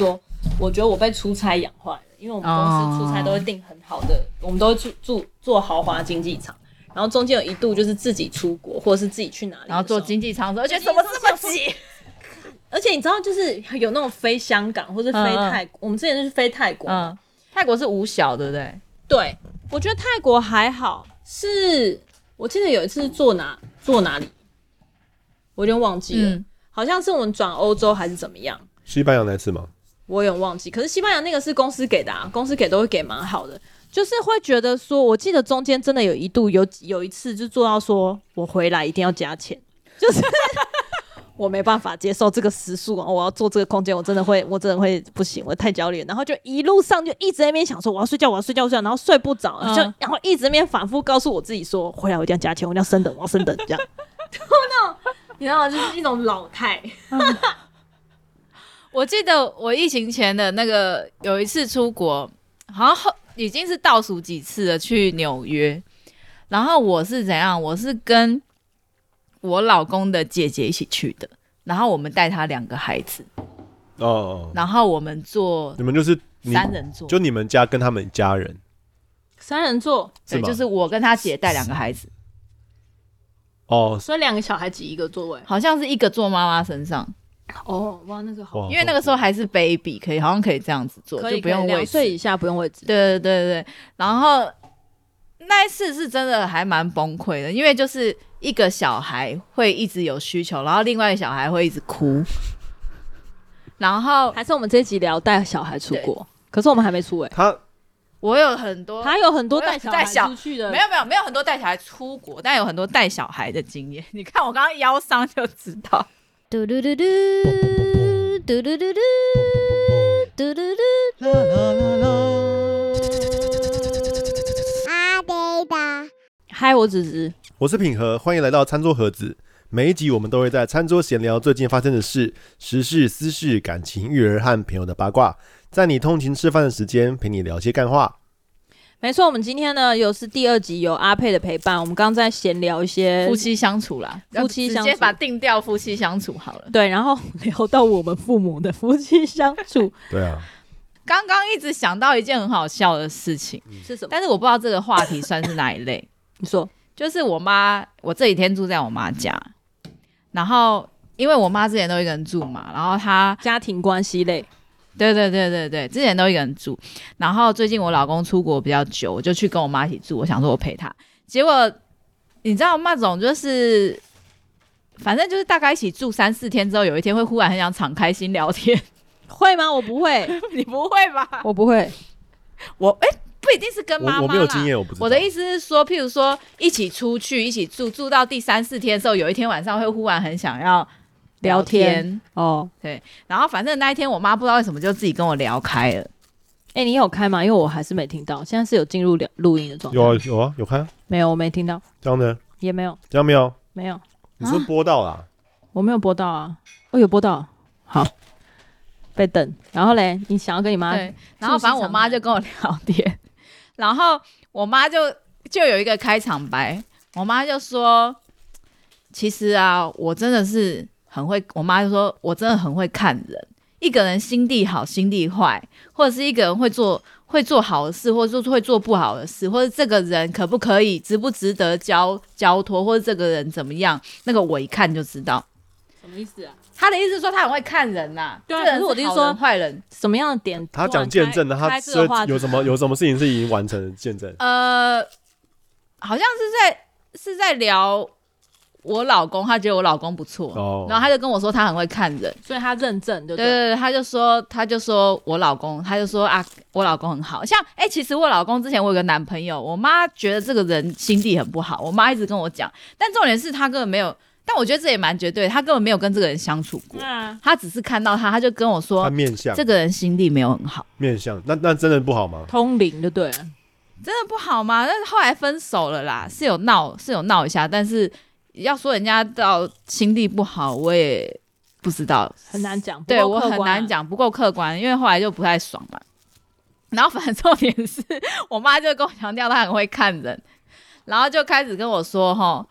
说，我觉得我被出差养坏了，因为我们公司出差都会订很好的，哦、我们都会住住坐豪华经济舱，然后中间有一度就是自己出国或者是自己去哪里，然后坐经济舱而且怎么这么挤？而且你知道，就是有那种飞香港或是飞泰国，嗯、我们之前就是飞泰国，嗯，泰国是五小，对不对？对，我觉得泰国还好，是我记得有一次是坐哪坐哪里，我有点忘记了，嗯、好像是我们转欧洲还是怎么样？西班牙那次吗？我有点忘记，可是西班牙那个是公司给的啊，公司给都会给蛮好的，就是会觉得说，我记得中间真的有一度有有一次就做到说我回来一定要加钱，就是。我没办法接受这个时速啊，我要做这个空间，我真的会，我真的会不行，我太焦虑。然后就一路上就一直在那边想说，我要睡觉，我要睡觉，睡觉，然后睡不着，嗯、就然后一直在那边反复告诉我自己说，回来我一定要加钱，我一定要升等，我要升等，这样。那种你知道吗？就是一种老态。嗯、我记得我疫情前的那个有一次出国，好像后已经是倒数几次了，去纽约。然后我是怎样？我是跟。我老公的姐姐一起去的，然后我们带他两个孩子，哦，然后我们坐，你们就是三人座，就你们家跟他们家人，三人座，对，就是我跟他姐带两个孩子，哦，所以两个小孩挤一个座位，好像是一个坐妈妈身上，哦，哇，那个好，因为那个时候还是 baby，可以好像可以这样子做，就不用位置，两岁以下不用位置，对对对对，然后那一次是真的还蛮崩溃的，因为就是。一个小孩会一直有需求，然后另外一个小孩会一直哭，然后还是我们这一集聊带小孩出国，可是我们还没出哎、欸。他，我有很多，他有很多带小孩出去的，没有没有没有很多带小孩出国，但有很多带小孩的经验。你看我刚刚腰伤就知道。嘟嘟嘟嘟嘟嘟嘟嘟嘟嘟嘟啦啦啦啦。阿呆的，嗨，我子子。我是品和，欢迎来到餐桌盒子。每一集我们都会在餐桌闲聊最近发生的事、时事、私事、感情、育儿和朋友的八卦，在你通勤吃饭的时间陪你聊些干话。没错，我们今天呢又是第二集，有阿佩的陪伴。我们刚刚在闲聊一些夫妻相处啦，夫妻相处，直接把定调夫妻相处好了。对，然后聊到我们父母的夫妻相处。对啊，刚刚一直想到一件很好笑的事情，嗯、是什么？但是我不知道这个话题算是哪一类。你说。就是我妈，我这几天住在我妈家，然后因为我妈之前都一个人住嘛，然后她家庭关系类，对对对对对，之前都一个人住，然后最近我老公出国比较久，我就去跟我妈一起住，我想说我陪她，结果你知道那种就是，反正就是大概一起住三四天之后，有一天会忽然很想敞开心聊天，会吗？我不会，你不会吧？我不会，我哎。欸不一定是跟妈妈，我，我没有经验，我不知道。我的意思是说，譬如说一起出去，一起住，住到第三四天的时候，有一天晚上会忽然很想要聊天，聊天哦，对。然后反正那一天我妈不知道为什么就自己跟我聊开了。哎、欸，你有开吗？因为我还是没听到。现在是有进入聊录音的状态。有啊，有啊，有开。没有，我没听到。这样呢？也没有。这样没有？没有。你是播到啦？我没有播到啊。我有播到。好。被等。然后嘞，你想要跟你妈？对。然后反正我妈就跟我聊天。然后我妈就就有一个开场白，我妈就说：“其实啊，我真的是很会。”我妈就说：“我真的很会看人，一个人心地好，心地坏，或者是一个人会做会做好的事，或者说会做不好的事，或者这个人可不可以，值不值得交交托，或者这个人怎么样，那个我一看就知道。”什么意思啊？他的意思说他很会看人呐，对啊，可是我的意思说坏人什么样的点？他讲见证的，他说有什么有什么事情是已经完成的见证？呃，好像是在是在聊我老公，他觉得我老公不错，哦，然后他就跟我说他很会看人，所以他认证，对对？对，他就说他就说我老公，他就说啊，我老公很好，像哎，其实我老公之前我有个男朋友，我妈觉得这个人心地很不好，我妈一直跟我讲，但重点是他根本没有。但我觉得这也蛮绝对，他根本没有跟这个人相处。过，啊、他只是看到他，他就跟我说，他面相。这个人心地没有很好，面相那那真的不好吗？通灵就对？了，真的不好吗？但是后来分手了啦，是有闹是有闹一下，但是要说人家到心地不好，我也不知道，很难讲，对我很难讲，不够客观，因为后来就不太爽嘛。然后反正重点是我妈就跟我强调她很会看人，然后就开始跟我说哈。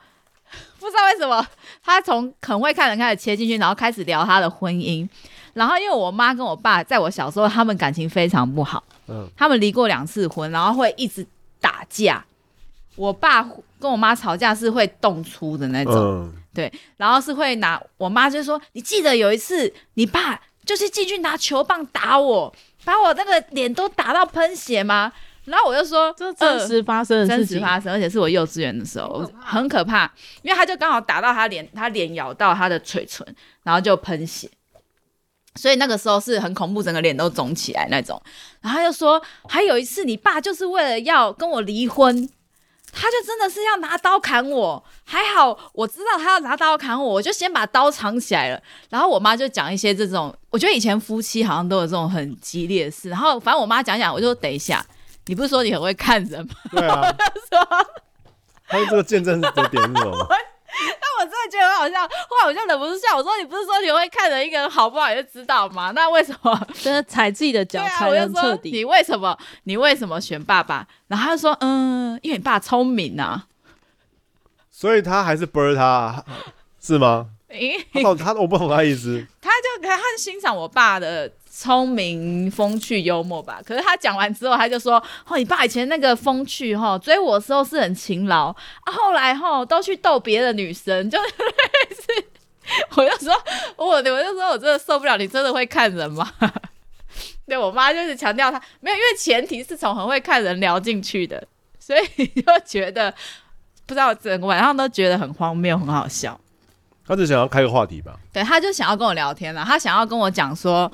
不知道为什么，她从很会看人开始切进去，然后开始聊她的婚姻，然后因为我妈跟我爸在我小时候，他们感情非常不好，嗯，他们离过两次婚，然后会一直打架。我爸跟我妈吵架是会动粗的那种，嗯，对，然后是会拿我妈就说：“你记得有一次，你爸就是进去拿球棒打我，把我那个脸都打到喷血吗？”然后我就说：“这真实发生的真事情，实发生，而且是我幼稚园的时候，很可怕，因为他就刚好打到他脸，他脸咬到他的嘴唇，然后就喷血，所以那个时候是很恐怖，整个脸都肿起来那种。然后他就说，还有一次，你爸就是为了要跟我离婚，他就真的是要拿刀砍我，还好我知道他要拿刀砍我，我就先把刀藏起来了。然后我妈就讲一些这种，我觉得以前夫妻好像都有这种很激烈的事。然后反正我妈讲讲，我就说等一下。”你不是说你很会看人吗？对啊，他说这个见证的点是什么？但我真的觉得很好笑，后来我就忍不住笑。我说你不是说你会看着一个人好不好，你就知道吗？那为什么 真的踩自己的脚踩的很彻底？你为什么你为什么选爸爸？然后他就说嗯，因为你爸聪明啊，所以他还是 bird 他是吗？他他我不懂他意思，他就他很欣赏我爸的。聪明、风趣、幽默吧。可是他讲完之后，他就说：“哦，你爸以前那个风趣，哈，追我的时候是很勤劳啊，后来哈都去逗别的女生，就类似。”我就说：“我我就说我真的受不了，你真的会看人吗？”对我妈就是强调他没有，因为前提是从很会看人聊进去的，所以就觉得不知道整个晚上都觉得很荒谬、很好笑。他只想要开个话题吧？对，他就想要跟我聊天了，他想要跟我讲说。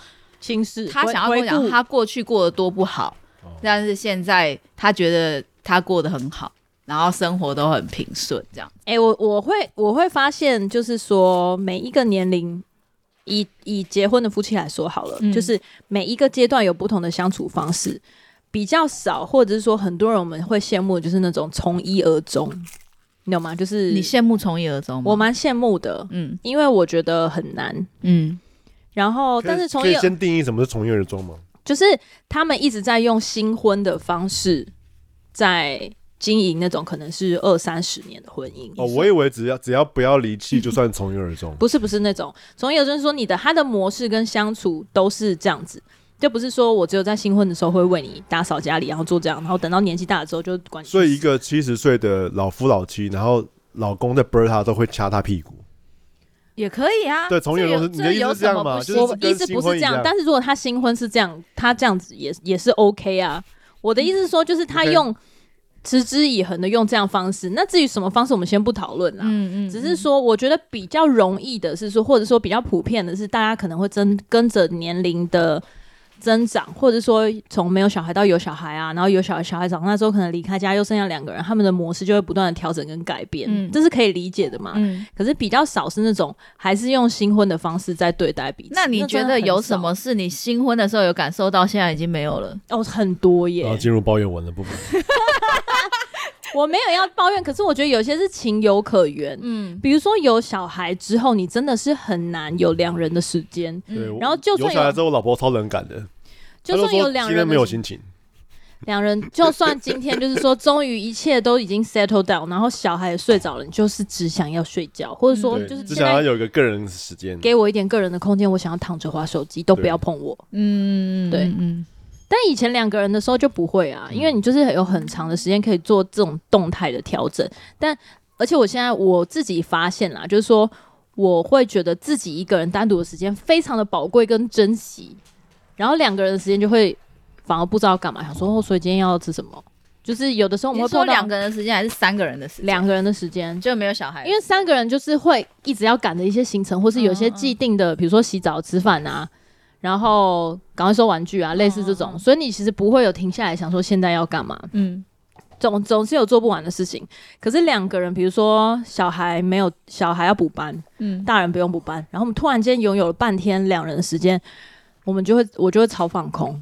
心事，他想要跟我讲他过去过得多不好，但是现在他觉得他过得很好，然后生活都很平顺，这样。哎、欸，我我会我会发现，就是说每一个年龄，以以结婚的夫妻来说好了，嗯、就是每一个阶段有不同的相处方式，比较少，或者是说很多人我们会羡慕，就是那种从一而终，你懂吗？就是你羡慕从一而终吗？我蛮羡慕的，嗯，因为我觉得很难，嗯。然后，但是从可以先定义什么是从一而终吗？就是他们一直在用新婚的方式在经营那种可能是二三十年的婚姻。哦，我以为只要只要不要离弃 就算从一而终。不是不是那种从一而终，就是说你的他的模式跟相处都是这样子，就不是说我只有在新婚的时候会为你打扫家里，然后做这样，然后等到年纪大了之后就管。所以一个七十岁的老夫老妻，然后老公在 bird 他都会掐他屁股。也可以啊，对，从一而终，你的意思是这样吗？就是我意思不是这样，但是如果他新婚是这样，他这样子也也是 OK 啊。我的意思是说，就是他用持之以恒的用这样方式。那至于什么方式，我们先不讨论啦。嗯嗯，只是说，我觉得比较容易的是说，或者说比较普遍的是，大家可能会跟跟着年龄的。增长，或者说从没有小孩到有小孩啊，然后有小孩，小孩长大之后可能离开家，又剩下两个人，他们的模式就会不断的调整跟改变，嗯，这是可以理解的嘛。嗯，可是比较少是那种还是用新婚的方式在对待彼此。那你觉得有什么是你新婚的时候有感受到，现在已经没有了？哦，很多耶。然后进入抱怨文的部分。我没有要抱怨，可是我觉得有些是情有可原。嗯，比如说有小孩之后，你真的是很难有两人的时间。嗯，然后就算有，有小孩之后，我老婆超冷感的。就算有两人，今天没有心情。两人就算今天就是说，终于一切都已经 settle down，然后小孩也睡着了，你就是只想要睡觉，或者说就是只想要有一个个人时间，给我一点个人的空间，我想要躺着滑手机，都不要碰我。嗯，对，嗯。但以前两个人的时候就不会啊，因为你就是有很长的时间可以做这种动态的调整。但而且我现在我自己发现啦，就是说我会觉得自己一个人单独的时间非常的宝贵跟珍惜。然后两个人的时间就会反而不知道干嘛，想说哦，所以今天要吃什么？就是有的时候我们会说两个人的时间还是三个人的时间？两个人的时间就没有小孩，因为三个人就是会一直要赶的一些行程，或是有些既定的，嗯嗯，比如说洗澡、吃饭啊，然后赶快收玩具啊，类似这种，所以你其实不会有停下来想说现在要干嘛？嗯，总总是有做不完的事情。可是两个人，比如说小孩没有小孩要补班，嗯，大人不用补班，然后我们突然间拥有了半天两人的时间。我们就会，我就会超放空，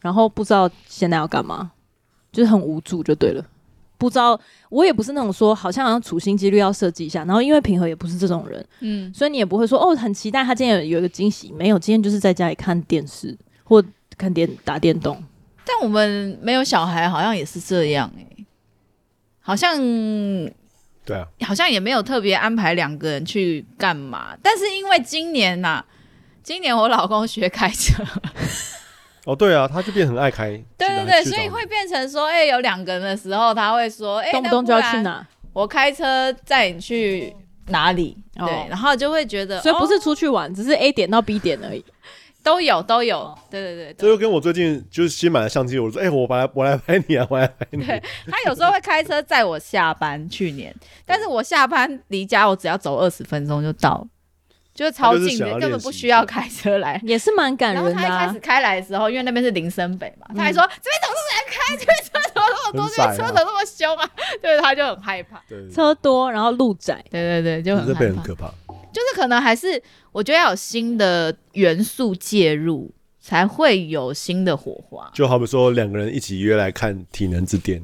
然后不知道现在要干嘛，就是很无助就对了。不知道，我也不是那种说好像好像处心积虑要设计一下，然后因为平和也不是这种人，嗯，所以你也不会说哦，很期待他今天有有一个惊喜，没有，今天就是在家里看电视或看电打电动。但我们没有小孩，好像也是这样哎、欸，好像对啊，好像也没有特别安排两个人去干嘛。但是因为今年呐、啊。今年我老公学开车，哦，对啊，他就变很爱开。对对对，所以会变成说，哎、欸，有两个人的时候，他会说，哎、欸，动不动就要去哪？我开车载你去哪里？哦、对，然后就会觉得，所以不是出去玩，哦、只是 A 点到 B 点而已。都有都有，对对对，这就跟我最近就是新买的相机，我说，哎、欸，我来我来拍你啊，我来拍你。对，他有时候会开车载我下班，去年，但是我下班离家我只要走二十分钟就到，就是超近的，根本不需要开车来，也是蛮感人的、啊。然后他一开始开来的时候，因为那边是林森北嘛，他还说、嗯、这边怎么这么难开，这边车怎么那么多，这边车怎么那么凶啊？对，他就很害怕，车多，然后路窄，对对对，就很害很可怕。就是可能还是我觉得要有新的元素介入。才会有新的火花，就好比说两个人一起约来看《体能之巅》，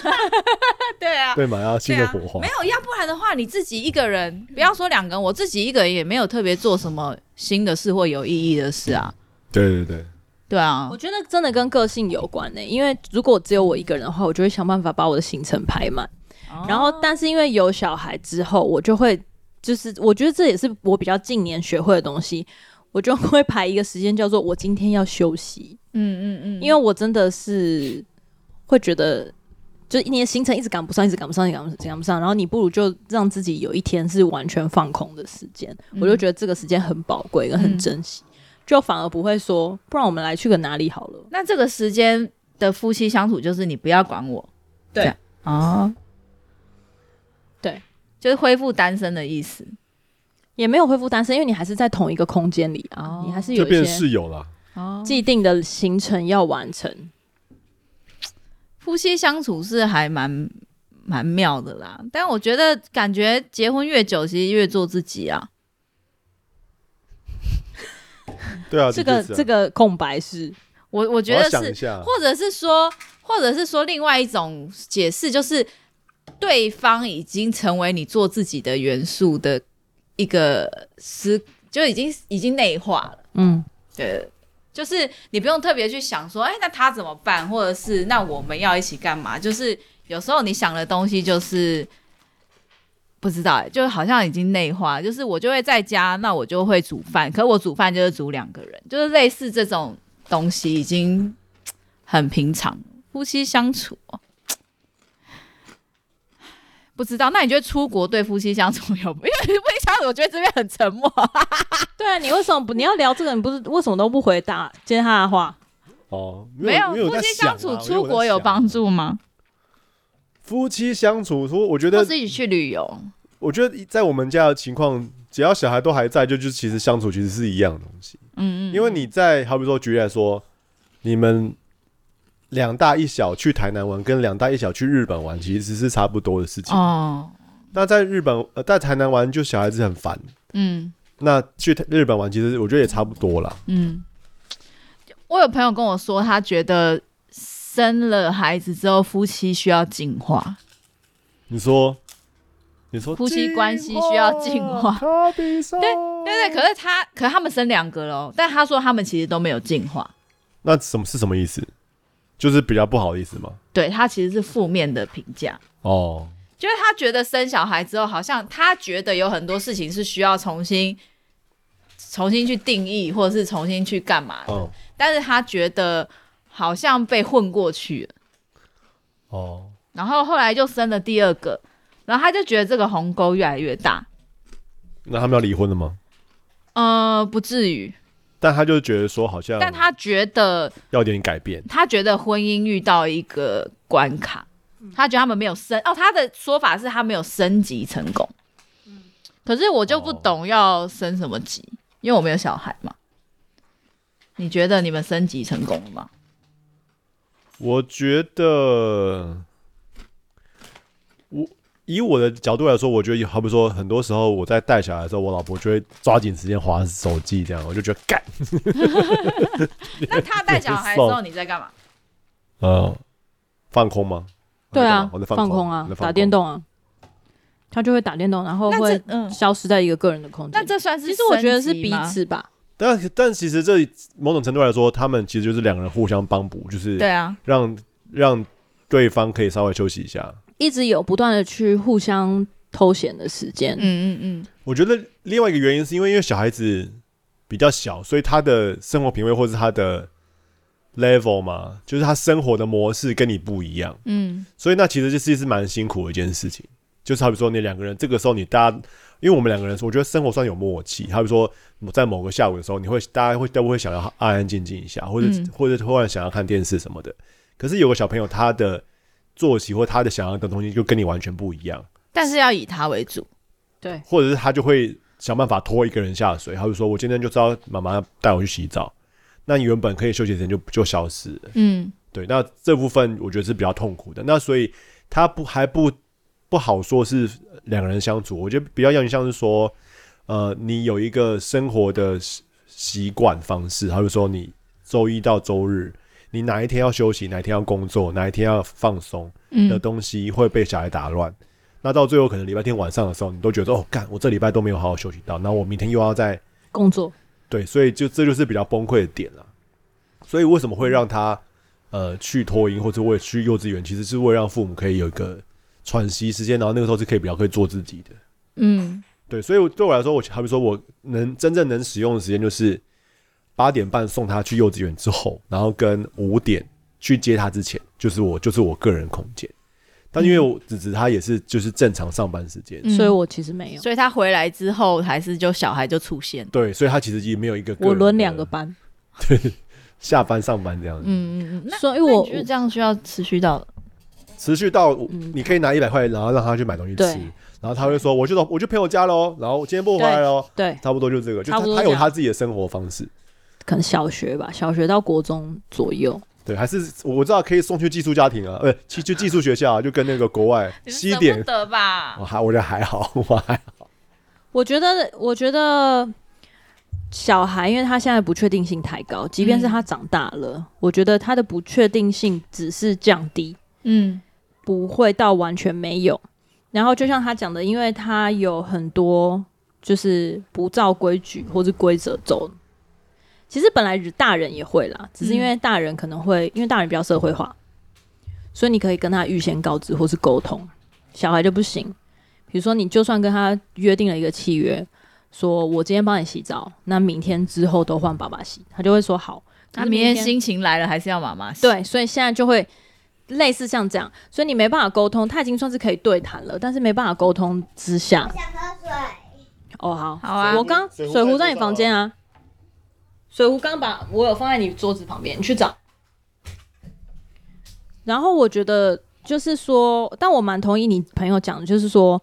对啊，对嘛，要新的火花。啊、没有，要不然的话，你自己一个人，不要说两个人，我自己一个人也没有特别做什么新的事或有意义的事啊。对对对，对啊，我觉得真的跟个性有关呢、欸。因为如果只有我一个人的话，我就会想办法把我的行程排满。哦、然后，但是因为有小孩之后，我就会就是我觉得这也是我比较近年学会的东西。我就会排一个时间，叫做我今天要休息。嗯嗯嗯，因为我真的是会觉得，就一年行程一直赶不上，一直赶不上，一直赶不上，赶不上。然后你不如就让自己有一天是完全放空的时间。嗯、我就觉得这个时间很宝贵，跟很珍惜，嗯、就反而不会说，不然我们来去个哪里好了。那这个时间的夫妻相处，就是你不要管我，对啊，哦、对，就是恢复单身的意思。也没有恢复单身，因为你还是在同一个空间里啊，哦、你还是有一些室友了，既定的行程要完成。哦、夫妻相处是还蛮蛮妙的啦，但我觉得感觉结婚越久，其实越做自己啊。对啊，这个这个空白是。我我觉得是，或者是说，或者是说另外一种解释，就是对方已经成为你做自己的元素的。一个思就已经已经内化了，嗯，对，就是你不用特别去想说，哎，那他怎么办，或者是那我们要一起干嘛？就是有时候你想的东西就是不知道，哎，就好像已经内化，就是我就会在家，那我就会煮饭，可我煮饭就是煮两个人，就是类似这种东西已经很平常，夫妻相处。不知道，那你觉得出国对夫妻相处有？因为夫妻相处，我觉得这边很沉默。对啊，你为什么不？你要聊这个，你不是为什么都不回答接他的话？哦，没有，没有夫妻相处出国有帮助吗？夫妻相处说，我觉得自己去旅游。我觉得在我们家的情况，只要小孩都还在，就就其实相处其实是一样的东西。嗯嗯，因为你在好比说举例来说，你们。两大一小去台南玩，跟两大一小去日本玩，其实是差不多的事情。哦，那在日本呃，在台南玩就小孩子很烦。嗯，那去日本玩，其实我觉得也差不多啦。嗯，我有朋友跟我说，他觉得生了孩子之后，夫妻需要进化。你说，你说夫妻关系需要进化？对对对，可是他，可是他们生两个喽，但他说他们其实都没有进化。那什么是什么意思？就是比较不好意思吗？对，他其实是负面的评价哦，就是他觉得生小孩之后，好像他觉得有很多事情是需要重新、重新去定义，或者是重新去干嘛的。哦，但是他觉得好像被混过去了。哦，然后后来就生了第二个，然后他就觉得这个鸿沟越来越大。那他们要离婚了吗？呃，不至于。但他就觉得说，好像，但他觉得要点改变。他觉得婚姻遇到一个关卡，他觉得他们没有升哦。他的说法是他没有升级成功。可是我就不懂要升什么级，因为我没有小孩嘛。你觉得你们升级成功了吗？我觉得我。以我的角度来说，我觉得好比说，很多时候我在带小孩的时候，我老婆就会抓紧时间划手机，这样我就觉得干。那他带小孩的时候，你在干嘛？呃，放空吗？对啊，我在放空啊，打电动啊。他就会打电动，然后会消失在一个个人的空间。那这算是？其实我觉得是彼此吧。但但其实这某种程度来说，他们其实就是两个人互相帮补，就是对啊，让让对方可以稍微休息一下。一直有不断的去互相偷闲的时间。嗯嗯嗯。我觉得另外一个原因是因为因为小孩子，比较小，所以他的生活品味或是他的 level 嘛，就是他生活的模式跟你不一样。嗯，所以那其实就是是蛮辛苦的一件事情。就是好比说，你两个人这个时候，你大家，因为我们两个人，我觉得生活算有默契。好比说，在某个下午的时候，你会大家会都会想要安安静静一下，或者、嗯、或者突然想要看电视什么的。可是有个小朋友，他的作息或他的想要的东西就跟你完全不一样。但是要以他为主，对，或者是他就会想办法拖一个人下水。他就说，我今天就知道妈妈带我去洗澡，那你原本可以休息的时间就就消失了。嗯，对，那这部分我觉得是比较痛苦的。那所以他不还不。不好说是两个人相处，我觉得比较像像是说，呃，你有一个生活的习惯方式，他就说你周一到周日，你哪一天要休息，哪一天要工作，哪一天要放松的东西会被小孩打乱。嗯、那到最后可能礼拜天晚上的时候，你都觉得哦，干，我这礼拜都没有好好休息到，那我明天又要在工作。对，所以就这就是比较崩溃的点了。所以为什么会让他呃去托婴或者为去幼稚园，其实是为了让父母可以有一个。喘息时间，然后那个时候是可以比较可以做自己的，嗯，对，所以对我来说，我好比说我能真正能使用的时间就是八点半送他去幼稚园之后，然后跟五点去接他之前，就是我就是我个人空间。但因为我子子他也是就是正常上班时间，嗯，所以我其实没有，所以他回来之后还是就小孩就出现，对，所以他其实也没有一个个我轮两个班，对，下班上班这样子，嗯嗯嗯，那所以我觉得这样需要持续到。持续到你可以拿一百块，然后让他去买东西吃，然后他会说：“我就我就陪我家喽，然后今天不回来喽。”对，差不多就这个，就他他有他自己的生活方式。可能小学吧，小学到国中左右。对，还是我知道可以送去寄宿家庭啊，呃，去去寄宿学校，啊就跟那个国外西点得吧。我还我觉得还好，我还好。我觉得我觉得小孩，因为他现在不确定性太高，即便是他长大了，我觉得他的不确定性只是降低。嗯。不会到完全没有，然后就像他讲的，因为他有很多就是不照规矩或是规则走。其实本来大人也会啦，只是因为大人可能会，因为大人比较社会化，所以你可以跟他预先告知或是沟通。小孩就不行，比如说你就算跟他约定了一个契约，说我今天帮你洗澡，那明天之后都换爸爸洗，他就会说好。那明天心情来了还是要妈妈洗。对，所以现在就会。类似像这样，所以你没办法沟通，他已经算是可以对谈了，但是没办法沟通之下。我想喝水。哦，好，好啊。我刚水壶在你房间啊，水壶刚把我有放在你桌子旁边，你去找。然后我觉得就是说，但我蛮同意你朋友讲的，就是说，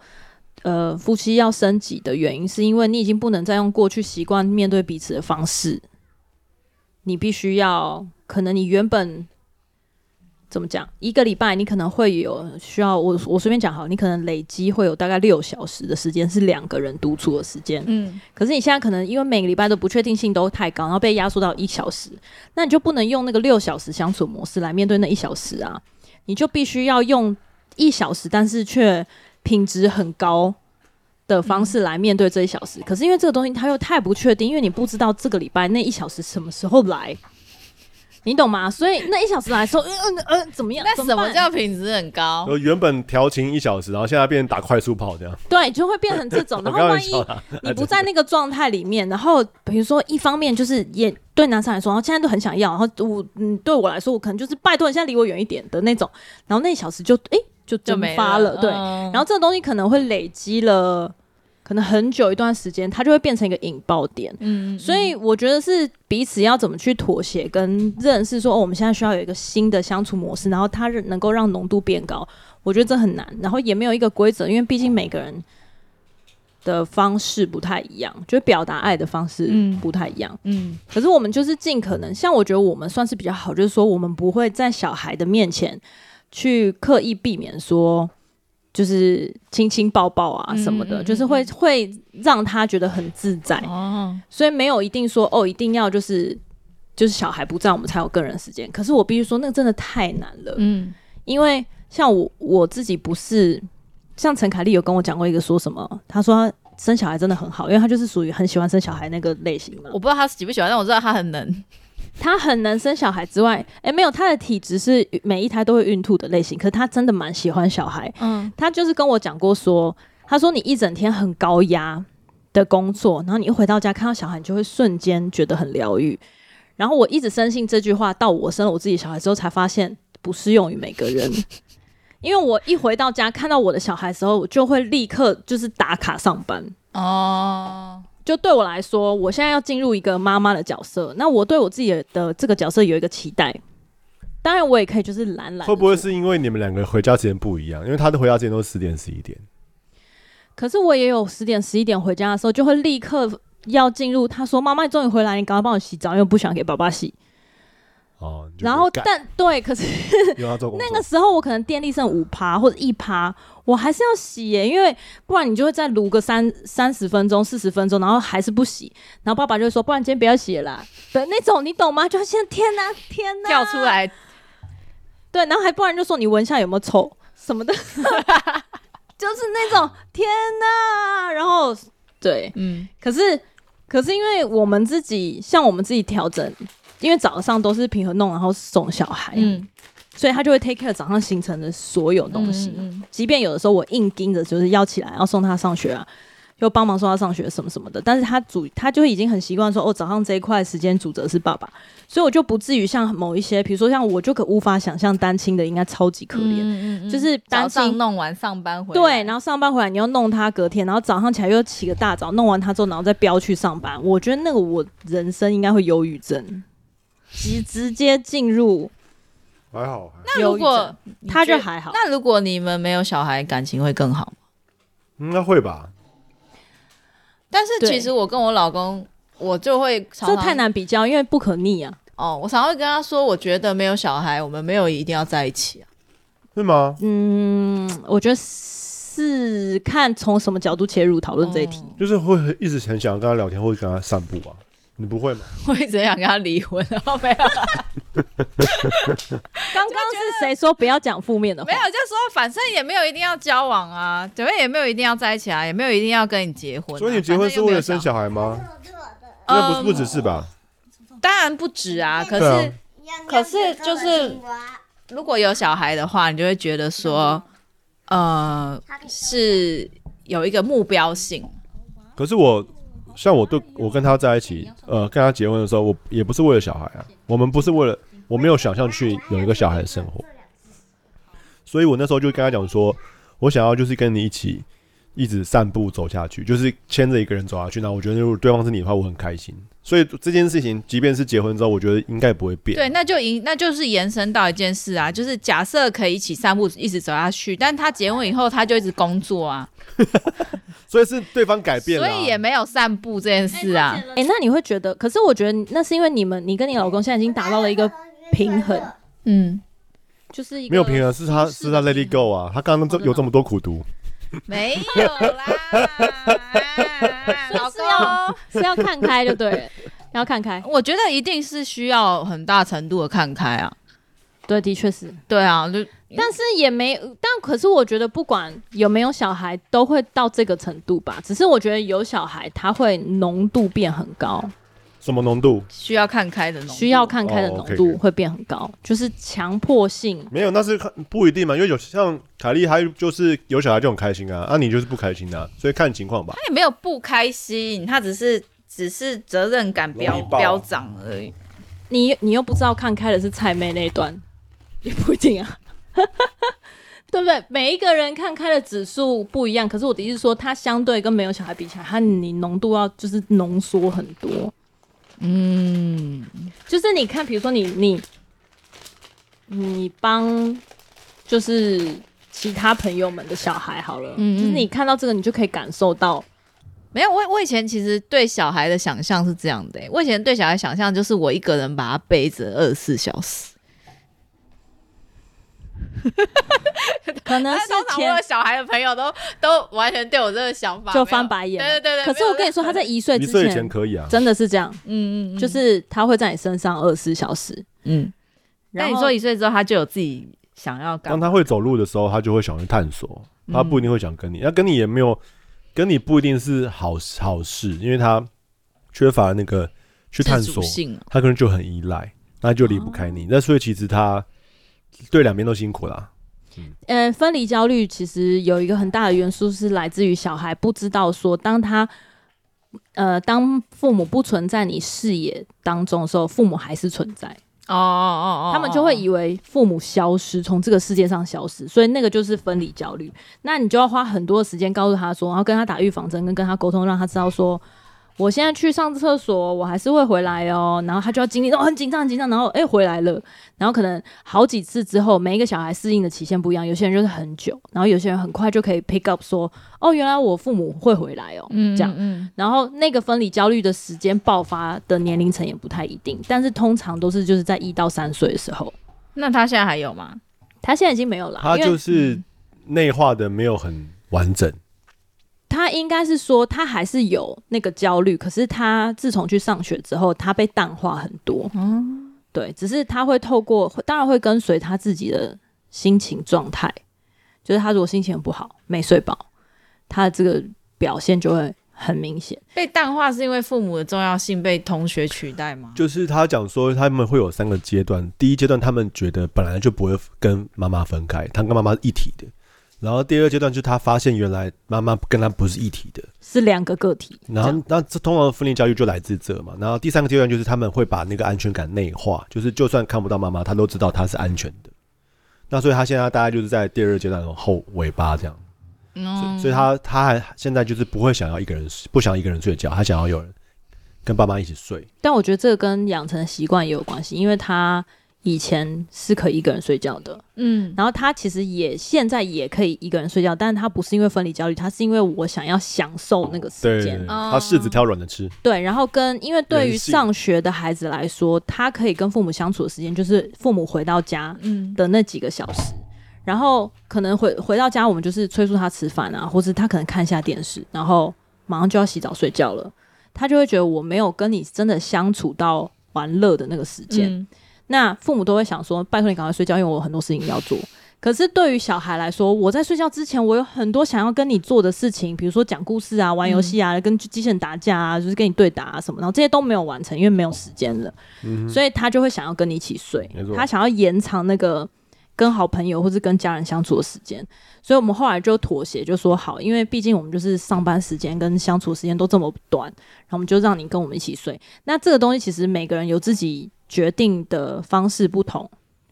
呃，夫妻要升级的原因，是因为你已经不能再用过去习惯面对彼此的方式，你必须要，可能你原本。怎么讲？一个礼拜你可能会有需要我我随便讲好，你可能累积会有大概六小时的时间是两个人独处的时间。嗯，可是你现在可能因为每个礼拜的不确定性都太高，然后被压缩到一小时，那你就不能用那个六小时相处模式来面对那一小时啊！你就必须要用一小时，但是却品质很高的方式来面对这一小时。嗯，可是因为这个东西它又太不确定，因为你不知道这个礼拜那一小时什么时候来。你懂吗？所以那一小时来说，嗯嗯嗯，怎么样？那什么叫品质很高？原本调情一小时，然后现在变成打快速跑这样。对，就会变成这种。然后万一你不在那个状态里面，然后比如说一方面就是也对男生来说，然后现在都很想要，然后我嗯对我来说，我可能就是拜托你现在离我远一点的那种。然后那一小时就哎、欸、就蒸发了，了对。然后这个东西可能会累积了。可能很久一段时间，它就会变成一个引爆点。嗯，所以我觉得是彼此要怎么去妥协跟认识说，说哦，我们现在需要有一个新的相处模式，然后它能够让浓度变高。我觉得这很难，然后也没有一个规则，因为毕竟每个人的方式不太一样，就是表达爱的方式不太一样。嗯，嗯，可是我们就是尽可能，像我觉得我们算是比较好，就是说我们不会在小孩的面前去刻意避免说。就是亲亲抱抱啊什么的，嗯嗯嗯，就是会会让他觉得很自在哦，所以没有一定说哦，一定要就是就是小孩不在我们才有个人时间。可是我必须说，那个真的太难了，嗯，因为像我我自己不是像陈凯丽有跟我讲过一个说什么，他说他生小孩真的很好，因为他就是属于很喜欢生小孩那个类型嘛。我不知道他喜不喜欢，但我知道他很能。他很能生小孩之外，哎、欸，没有他的体质是每一胎都会孕吐的类型，可是他真的蛮喜欢小孩。嗯，他就是跟我讲过说，他说你一整天很高压，的工作，然后你一回到家看到小孩，你就会瞬间觉得很疗愈。然后我一直深信这句话，到我生了我自己小孩之后，才发现不适用于每个人。因为我一回到家看到我的小孩的时候，我就会立刻就是打卡上班哦。就对我来说，我现在要进入一个妈妈的角色，那我对我自己的这个角色有一个期待。当然，我也可以就是懒懒。会不会是因为你们两个回家时间不一样？因为他的回家时间都是十点十一点。可是我也有十点十一点回家的时候，就会立刻要进入。他说：“妈妈，你终于回来，你赶快帮我洗澡，因为不想给爸爸洗。”哦。然后，但对，可是 那个时候我可能电力剩五趴或者一趴。我还是要洗耶，因为不然你就会再撸个三三十分钟、四十分钟，然后还是不洗，然后爸爸就会说：“不然今天不要洗了啦。”对，那种你懂吗？就现在天哪，天哪，跳出来，对，然后还不然就说你闻一下有没有臭什么的，就是那种天哪，然后对，嗯，可是可是因为我们自己像我们自己调整，因为早上都是平和弄，然后送小孩，嗯。所以他就会 take care 早上行程的所有东西，嗯嗯，即便有的时候我硬盯着，就是要起来要送他上学啊，又帮忙送他上学什么什么的。但是他主他就已经很习惯说，哦，早上这一块时间主责是爸爸，所以我就不至于像某一些，比如说像我就可无法想象单亲的应该超级可怜，就是单亲弄完上班回来，对，然后上班回来你要弄他隔天，然后早上起来又起个大早弄完他之后，然后再飙去上班。我觉得那个我人生应该会忧郁症，直直接进入。还好，那如果他就还好，那如果你们没有小孩，感情会更好吗？应该会吧。但是其实我跟我老公，我就会常常这太难比较，因为不可逆啊。哦，我常会跟他说，我觉得没有小孩，我们没有一定要在一起啊。是吗？嗯，我觉得是看从什么角度切入讨论这一题，嗯，就是会一直很想跟他聊天，或者跟他散步啊。你不会吗？我一直想跟他离婚，然后没有。刚刚是谁说不要讲负面的话？没有，就说反正也没有一定要交往啊，对，也没有一定要在一起啊，也没有一定要跟你结婚啊。所以你结婚是为了生小孩吗？那不不只是吧？当然不止啊，可是可是就是如果有小孩的话，你就会觉得说，呃，是有一个目标性。可是我。像我对我跟他在一起，呃，跟他结婚的时候，我也不是为了小孩啊，我们不是为了，我没有想象去有一个小孩的生活，所以我那时候就跟他讲说，我想要就是跟你一起一直散步走下去，就是牵着一个人走下去。那我觉得如果对方是你的话，我很开心。所以这件事情，即便是结婚之后，我觉得应该不会变。对，那就延那就是延伸到一件事啊，就是假设可以一起散步一直走下去，但他结婚以后他就一直工作啊。所以是对方改变了，所以也没有散步这件事啊。哎、欸，那你会觉得？可是我觉得那是因为你们，你跟你老公现在已经达到了一个平衡，嗯，就是一个没有平衡，是他是他 let it go 啊。他刚刚这有这么多苦读，没有啦，老公是要是要看开就对了，要看开。我觉得一定是需要很大程度的看开啊。对，的确是，对啊，就。但是也没，但可是我觉得不管有没有小孩，都会到这个程度吧。只是我觉得有小孩，他会浓度变很高。什么浓度？需要看开的浓度。需要看开的浓度会变很高，哦、okay, okay. 就是强迫性。没有，那是看不一定嘛。因为有像凯莉，她就是有小孩就很开心啊，啊，你就是不开心啊，所以看情况吧。她也没有不开心，她只是只是责任感飙飙涨而已。你你又不知道看开的是蔡妹那一段，也不一定啊。对不对？每一个人看开的指数不一样，可是我的意思是说，它相对跟没有小孩比起来，它你浓度要就是浓缩很多。嗯，就是你看，比如说你你你帮就是其他朋友们的小孩好了，嗯，就是你看到这个，你就可以感受到。没有，我我以前其实对小孩的想象是这样的，我以前对小孩想象就是我一个人把他背着二十四小时。可能是前我小孩的朋友都都完全对我这个想法就翻白眼。对对对，可是我跟你说，他在一岁之前可以啊，真的是这样。嗯嗯，就是他会在你身上二十四小时。嗯，但你说一岁之后，他就有自己想要干。当他会走路的时候，他就会想去探索。他不一定会想跟你，那跟你也没有，跟你不一定是好好事，因为他缺乏那个去探索性，他可能就很依赖，那就离不开你。那所以其实他。对，两边都辛苦啦。嗯，呃，分离焦虑其实有一个很大的元素是来自于小孩不知道说，当他呃，当父母不存在你视野当中的时候，父母还是存在。哦哦哦哦，他们就会以为父母消失，从这个世界上消失，所以那个就是分离焦虑。那你就要花很多的时间告诉他说，然后跟他打预防针，跟跟他沟通，让他知道说。我现在去上厕所，我还是会回来哦。然后他就要经历，哦，很紧张，很紧张。然后哎、欸，回来了。然后可能好几次之后，每一个小孩适应的期限不一样。有些人就是很久，然后有些人很快就可以 pick up 说，哦，原来我父母会回来哦。嗯，这样。嗯。然后那个分离焦虑的时间爆发的年龄层也不太一定，但是通常都是就是在一到三岁的时候。那他现在还有吗？他现在已经没有了。他就是内化的没有很完整。他应该是说，他还是有那个焦虑，可是他自从去上学之后，他被淡化很多。嗯，对，只是他会透过，当然会跟随他自己的心情状态。就是他如果心情不好，没睡饱，他的这个表现就会很明显。被淡化是因为父母的重要性被同学取代吗？就是他讲说，他们会有三个阶段。第一阶段，他们觉得本来就不会跟妈妈分开，他跟妈妈是一体的。然后第二阶段就是他发现原来妈妈跟他不是一体的，是两个个体。然后那这通常分离焦虑就来自这嘛。然后第三个阶段就是他们会把那个安全感内化，就是就算看不到妈妈，他都知道他是安全的。那所以他现在大概就是在第二阶段的后尾巴这样。嗯，所以他他还现在就是不会想要一个人，不想一个人睡觉，他想要有人跟爸妈一起睡。但我觉得这个跟养成习惯也有关系，因为他。以前是可以一个人睡觉的，嗯，然后他其实也现在也可以一个人睡觉，但是他不是因为分离焦虑，他是因为我想要享受那个时间，他柿子挑软的吃，对，然后跟因为对于上学的孩子来说，他可以跟父母相处的时间就是父母回到家的那几个小时，然后可能回回到家我们就是催促他吃饭啊，或是他可能看一下电视，然后马上就要洗澡睡觉了，他就会觉得我没有跟你真的相处到玩乐的那个时间。嗯那父母都会想说：“拜托你赶快睡觉，因为我有很多事情要做。”可是对于小孩来说，我在睡觉之前，我有很多想要跟你做的事情，比如说讲故事啊、玩游戏啊、嗯、跟机器人打架啊，就是跟你对打啊什么，然后这些都没有完成，因为没有时间了。嗯、所以他就会想要跟你一起睡，他想要延长那个跟好朋友或是跟家人相处的时间。所以我们后来就妥协，就说好，因为毕竟我们就是上班时间跟相处时间都这么短，然后我们就让你跟我们一起睡。那这个东西其实每个人有自己。决定的方式不同，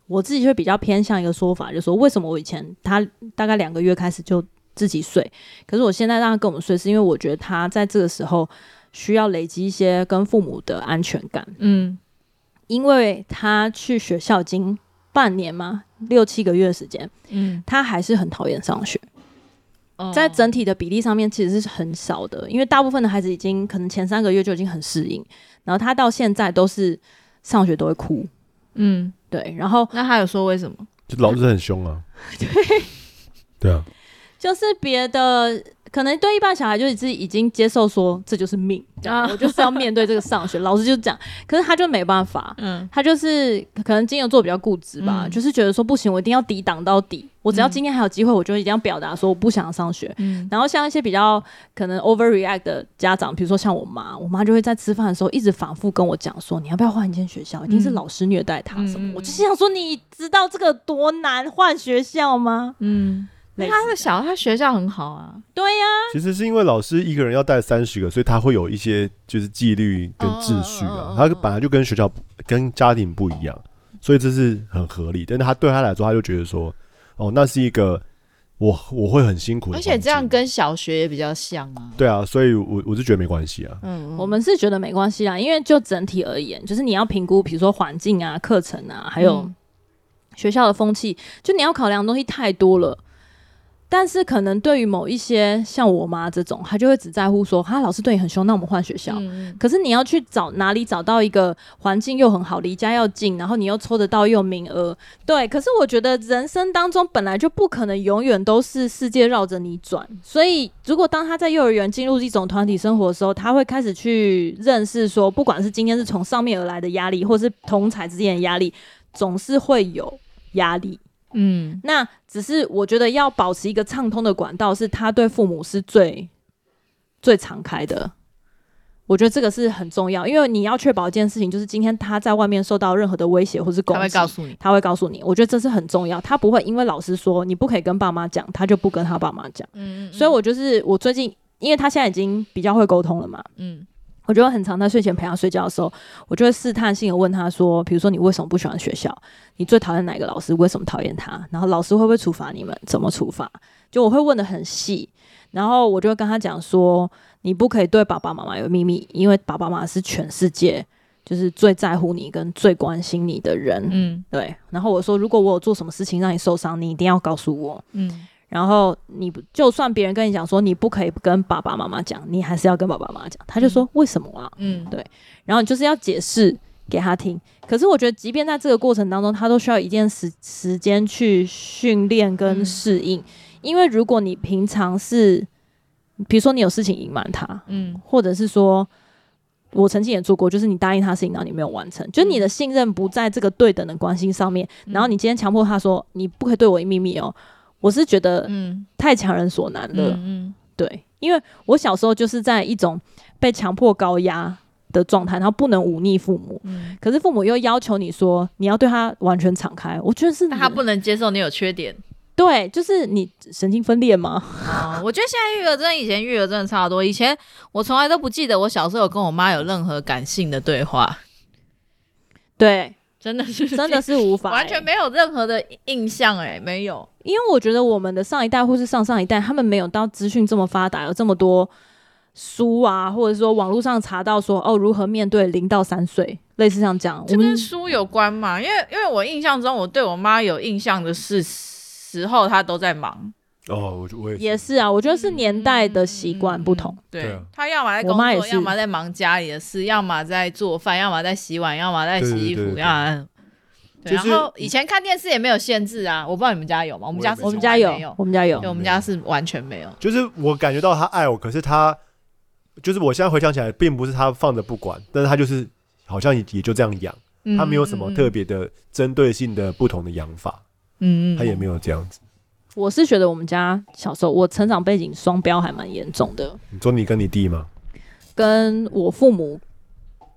我自己会比较偏向一个说法，就是说为什么我以前他大概两个月开始就自己睡，可是我现在让他跟我们睡，是因为我觉得他在这个时候需要累积一些跟父母的安全感。嗯，因为他去学校已经半年嘛，六七个月的时间，嗯，他还是很讨厌上学。哦，在整体的比例上面其实是很少的，因为大部分的孩子已经可能前三个月就已经很适应，然后他到现在都是。上学都会哭，嗯，对，然后那他有说为什么？就老师很凶啊，对，对啊，就是别的。可能对一般小孩就是自己已经接受说，这就是命，啊，我就是要面对这个上学。老师就讲，可是他就没办法，嗯，他就是可能金牛座比较固执吧，嗯，就是觉得说不行，我一定要抵挡到底。我只要今天还有机会，我就一定要表达说我不想上学。嗯，然后像一些比较可能 overreact 的家长，比如说像我妈，我妈就会在吃饭的时候一直反复跟我讲说，你要不要换一间学校？一定是老师虐待他什么？嗯，我就想说，你知道这个多难换学校吗？嗯。他的小，他学校很好啊。对呀、啊，其实是因为老师一个人要带三十个，所以他会有一些就是纪律跟秩序啊。他本来就跟学校、跟家庭不一样，所以这是很合理。但是他对他来说，他就觉得说，哦，那是一个我我会很辛苦的，而且这样跟小学也比较像啊。对啊，所以我我是觉得没关系啊。嗯，我们是觉得没关系啊，因为就整体而言，就是你要评估，比如说环境啊、课程啊，还有学校的风气，就你要考量的东西太多了。但是可能对于某一些像我妈这种，她就会只在乎说，哈，老师对你很凶，那我们换学校。嗯。可是你要去找哪里找到一个环境又很好，离家又近，然后你又抽得到又有名额，对。可是我觉得人生当中本来就不可能永远都是世界绕着你转，所以如果当他在幼儿园进入一种团体生活的时候，他会开始去认识说，不管是今天是从上面而来的压力，或是同才之间的压力，总是会有压力。嗯，那只是我觉得要保持一个畅通的管道，是他对父母是最最敞开的。我觉得这个是很重要，因为你要确保一件事情，就是今天他在外面受到任何的威胁或是攻击，他会告诉你，他会告诉你。我觉得这是很重要，他不会因为老师说你不可以跟爸妈讲，他就不跟他爸妈讲。嗯，嗯，嗯，所以我就是我最近因为他现在已经比较会沟通了嘛，嗯，我觉得很常在睡前陪他睡觉的时候，我就会试探性的问他说，比如说你为什么不喜欢学校？你最讨厌哪个老师？为什么讨厌他？然后老师会不会处罚你们？怎么处罚？就我会问的很细，然后我就会跟他讲说，你不可以对爸爸妈妈有秘密，因为爸爸妈妈是全世界就是最在乎你跟最关心你的人，嗯，对。然后我说，如果我有做什么事情让你受伤，你一定要告诉我，嗯。然后你就算别人跟你讲说你不可以跟爸爸妈妈讲，你还是要跟爸爸妈妈讲。他就说为什么啊？嗯，对。然后你就是要解释给他听。可是我觉得，即便在这个过程当中，他都需要一件时时间去训练跟适应。嗯、因为如果你平常是，比如说你有事情隐瞒他，嗯，或者是说我曾经也做过，就是你答应他事情，然后你没有完成，就是你的信任不在这个对等的关心上面。嗯、然后你今天强迫他说你不可以对我秘密哦。我是觉得，嗯，太强人所难了，嗯，嗯，对，因为我小时候就是在一种被强迫高压的状态，然后不能忤逆父母，嗯，可是父母又要求你说你要对他完全敞开，我觉得是他不能接受你有缺点，对，就是你神经分裂吗？哦，我觉得现在育儿真的以前育儿真的差不多，以前我从来都不记得我小时候有跟我妈有任何感性的对话，对。真的是 真的是无法、欸，完全没有任何的印象哎、欸，没有，因为我觉得我们的上一代或是上上一代，他们没有到资讯这么发达，有这么多书啊，或者说网络上查到说哦，如何面对零到三岁，类似像这样，这跟书有关嘛？因为因为我印象中，我对我妈有印象的是时候，她都在忙。哦，我也是，也是啊，我觉得是年代的习惯不同。嗯嗯嗯、对，他要么在工作，要么在忙家里的事，要么在做饭，要么在洗碗，要么在洗衣服，对对对对要么。然后以前看电视也没有限制啊，我不知道你们家有吗？我们家是我们家有，我们家有，对，我们家是完全没有。就是我感觉到他爱我，可是他就是我现在回想起来，并不是他放着不管，但是他就是好像也也就这样养，他没有什么特别的针对性的不同的养法，嗯嗯，他也没有这样子。我是觉得我们家小时候，我成长背景双标还蛮严重的。你说你跟你弟吗？跟我父母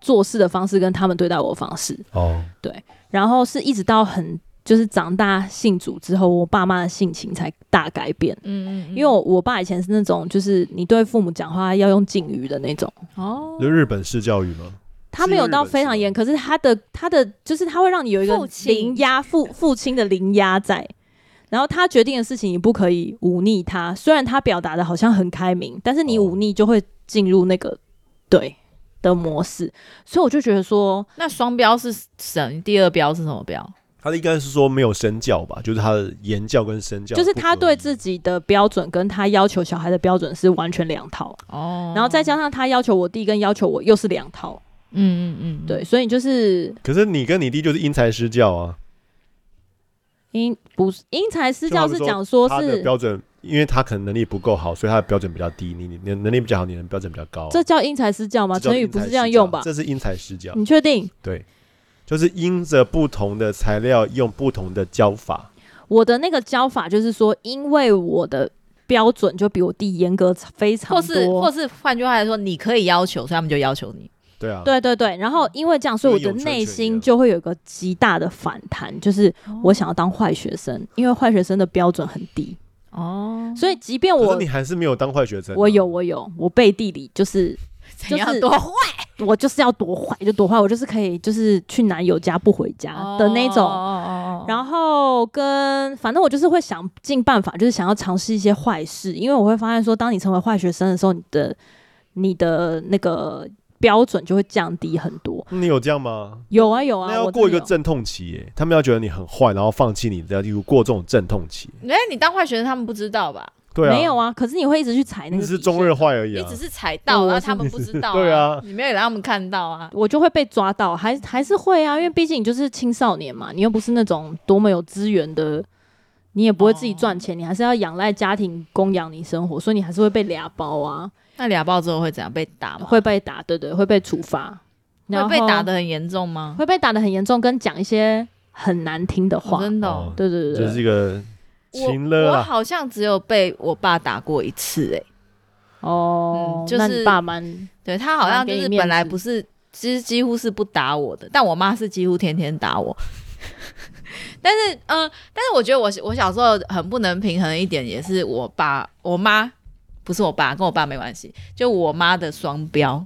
做事的方式，跟他们对待我的方式，哦，对。然后是一直到很就是长大信主之后，我爸妈的性情才大改变。嗯嗯，嗯，因为我我爸以前是那种就是你对父母讲话要用敬语的那种。哦，就日本式教育吗？他没有到非常严，可是他的他的就是他会让你有一个凌压父父亲的凌压在，然后他决定的事情你不可以忤逆他。虽然他表达的好像很开明，但是你忤逆就会进入那个对。的模式，所以我就觉得说，那双标是神，第二标是什么标？他的应该是说没有身教吧，就是他的言教跟身教，就是他对自己的标准跟他要求小孩的标准是完全两套哦。然后再加上他要求我弟跟要求我又是两套，嗯嗯嗯，对，所以就是，可是你跟你弟就是因材施教啊，因不是因材施教是讲说是他的标准。因为他可能能力不够好，所以他的标准比较低。你你你能力比较好，你的标准比较高。这叫因材施教吗？成语不是这样用吧？这是因材施教。你确定？对，就是因着不同的材料用不同的教法。我的那个教法就是说，因为我的标准就比我弟严格非常多，或是或是换句话来说，你可以要求，所以他们就要求你。对啊，对对对，然后因为这样，所以我的内心就会有一个极大的反弹，就是我想要当坏学生，因为坏学生的标准很低。哦，所以即便我，你还是没有当坏学生。我有，我有，我背地里就是 就是多坏，我就是要多坏就多坏，我就是可以就是去男友家不回家的那种。然后跟反正我就是会想尽办法，就是想要尝试一些坏事，因为我会发现说，当你成为坏学生的时候，你的你的那个。标准就会降低很多。你有这样吗？有啊有啊。那要过一个阵痛期耶，他们要觉得你很坏，然后放弃你，要例如过这种阵痛期。哎，你当坏学生，他们不知道吧？对啊。没有啊，可是你会一直去踩那个。你只是中日坏而已啊。你只是踩到，然后他们不知道。对啊。你没有让他们看到啊，我就会被抓到，还还是会啊，因为毕竟你就是青少年嘛，你又不是那种多么有资源的，你也不会自己赚钱，你还是要仰赖家庭供养你生活，所以你还是会被俩包啊。那俩爆之后会怎样？被打吗？会被打，对对，会被处罚。会被打的很严重吗？会被打的很严重，跟讲一些很难听的话。真的，对对对，这是一个情勒。我好像只有被我爸打过一次，哎。哦，就是爸蛮对他好像就是本来不是，其实几乎是不打我的，但我妈是几乎天天打我。但是，嗯，但是我觉得我我小时候很不能平衡一点，也是我爸我妈。不是我爸，跟我爸没关系，就我妈的双标，